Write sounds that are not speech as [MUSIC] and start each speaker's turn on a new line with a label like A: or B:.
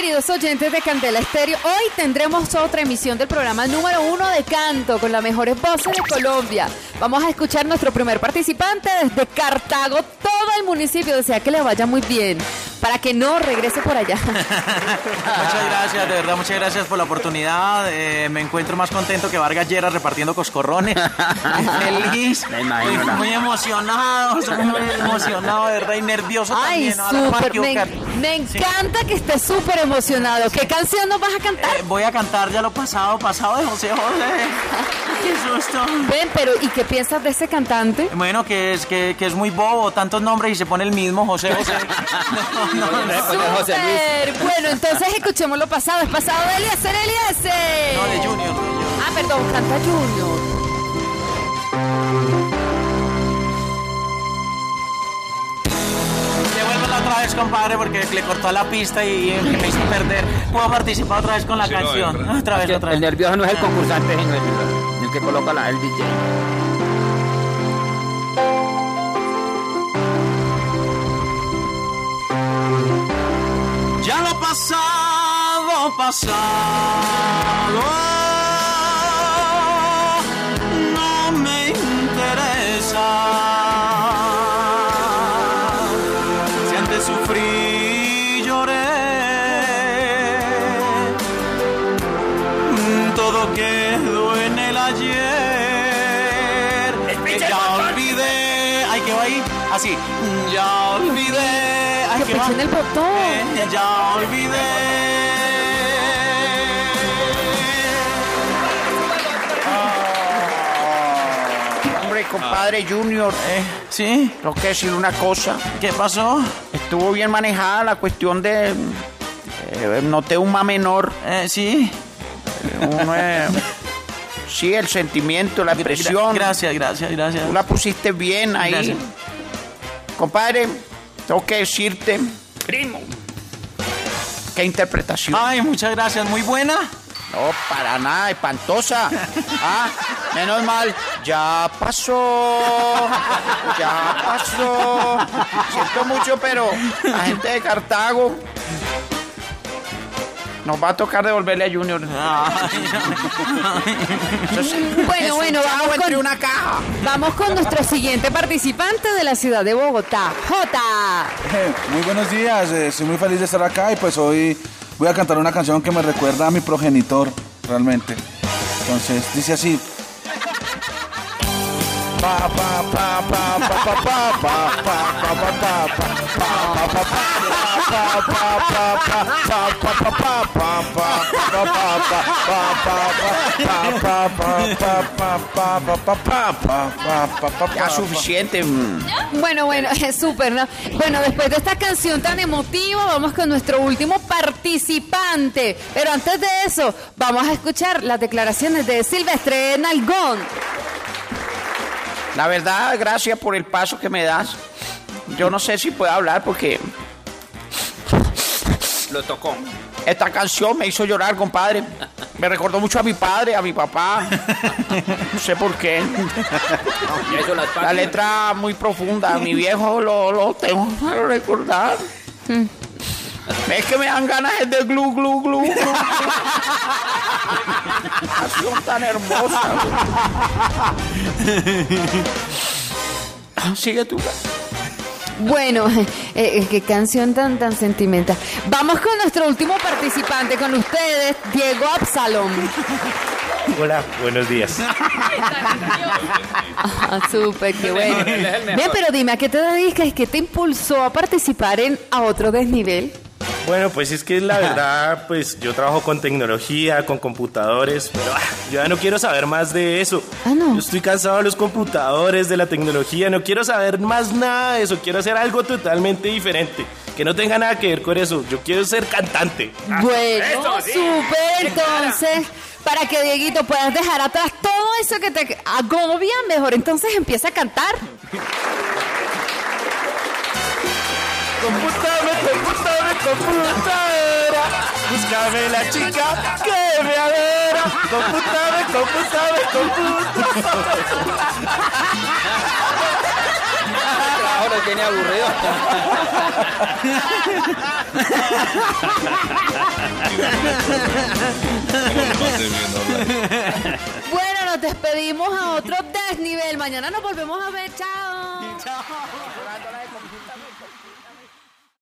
A: queridos oyentes de Candela Estéreo. Hoy tendremos otra emisión del programa número uno de canto con las mejores voces de Colombia. Vamos a escuchar nuestro primer participante desde Cartago. Todo el municipio desea que le vaya muy bien para que no regrese por allá.
B: muchas gracias, de verdad, muchas gracias por la oportunidad. Eh, me encuentro más contento que Vargas Lleras repartiendo coscorrones. [LAUGHS] feliz, muy, muy, emocionado, muy emocionado, de verdad, y nervioso
A: Ay,
B: también.
A: me, encanta que estés súper emocionado. ¿Qué canción nos vas a cantar?
B: Eh, voy a cantar ya lo pasado, pasado de José José. [LAUGHS] Qué susto.
A: Ven, pero ¿y qué piensas de ese cantante?
B: Bueno, que es, que, que es muy bobo, tantos nombres y se pone el mismo, José José.
A: no, [LAUGHS] [LAUGHS] Bueno, entonces escuchemos lo pasado. Es pasado de Eliezer Eliezer.
B: No, de Junior.
A: Ah, perdón, canta Junior.
B: la otra vez, compadre, porque le cortó la pista y, me hizo perder. Puedo participar otra vez con la canción. otra vez, otra vez.
C: El nervioso no es el concursante, sino el, el que coloca la, el DJ.
B: Lo pasado, pasado. No me interesa. Si antes sufrí, lloré. Todo quedó en el ayer. Ya olvidé. Ay, que va ahí. Así. Ya olvidé
A: que en el botón.
B: ya olvidé.
C: Hombre, compadre Junior,
B: eh, ¿sí?
C: Tengo que decir una cosa.
B: ¿Qué pasó?
C: Estuvo bien manejada la cuestión de... Eh, noté un ma menor.
B: Eh, ¿Sí?
C: Uno es... Sí, el sentimiento, la expresión.
B: Gracias, gracias, gracias.
C: Tú la pusiste bien ahí. Compadre, tengo que decirte, primo, qué interpretación.
B: Ay, muchas gracias, muy buena.
C: No, para nada, espantosa. [LAUGHS] Ah, menos mal, ya pasó, ya pasó. Siento mucho, pero la gente de Cartago nos va a tocar devolverle a Junior.
A: bueno, bueno, vamos con,
C: una caja.
A: vamos con nuestro siguiente participante de la ciudad de Bogotá, Jota.
D: Muy buenos días, eh, estoy muy feliz de estar acá y pues hoy voy a cantar una canción que me recuerda a mi progenitor, realmente. Entonces, dice así.
C: Ya suficiente.
A: Bueno, bueno, [LAUGHS] es súper, ¿no? Bueno, después de esta canción tan emotiva, vamos con nuestro último participante. Pero antes de eso, vamos a escuchar las declaraciones de Silvestre Nalgón.
C: La verdad, gracias por el paso que me das. Yo no sé si puedo hablar porque...
B: Lo tocó.
C: Esta canción me hizo llorar, compadre. Me recordó mucho a mi padre, a mi papá. No sé por qué. La letra muy profunda. A mi viejo lo, lo tengo que recordar. Es que me dan ganas de glu, glu, glu. glu. Canción tan hermosa. Sigue tú.
A: Bueno, [LAUGHS] eh, eh, qué canción tan tan sentimental. Vamos con nuestro último participante con ustedes, Diego Absalom. [LAUGHS]
E: Hola, buenos días.
A: ah, súper, qué bueno. Bien, pero dime, ¿a qué te dedicas? ¿Qué te impulsó a participar en A Otro Desnivel?
E: Bueno, pues es que la [LAUGHS] verdad, pues yo trabajo con tecnología, con computadores, pero ah, yo ya no quiero saber más de eso.
A: Ah, no.
E: Yo estoy cansado de los computadores, de la tecnología, no quiero saber más nada de eso, quiero hacer algo totalmente diferente, que no tenga nada que ver con eso. Yo quiero ser cantante.
A: Ah, bueno, súper, entonces para que Dieguito puedas dejar atrás todo eso que te agobia, mejor entonces empieza a cantar. [LAUGHS]
B: Computadora, computadora, computadora. Búscame la chica que me adora. Computadora, computadora, computadora.
F: lo tiene aburrido.
A: Bueno, nos despedimos a otro desnivel. Mañana nos volvemos a ver. Chao.
C: Chao.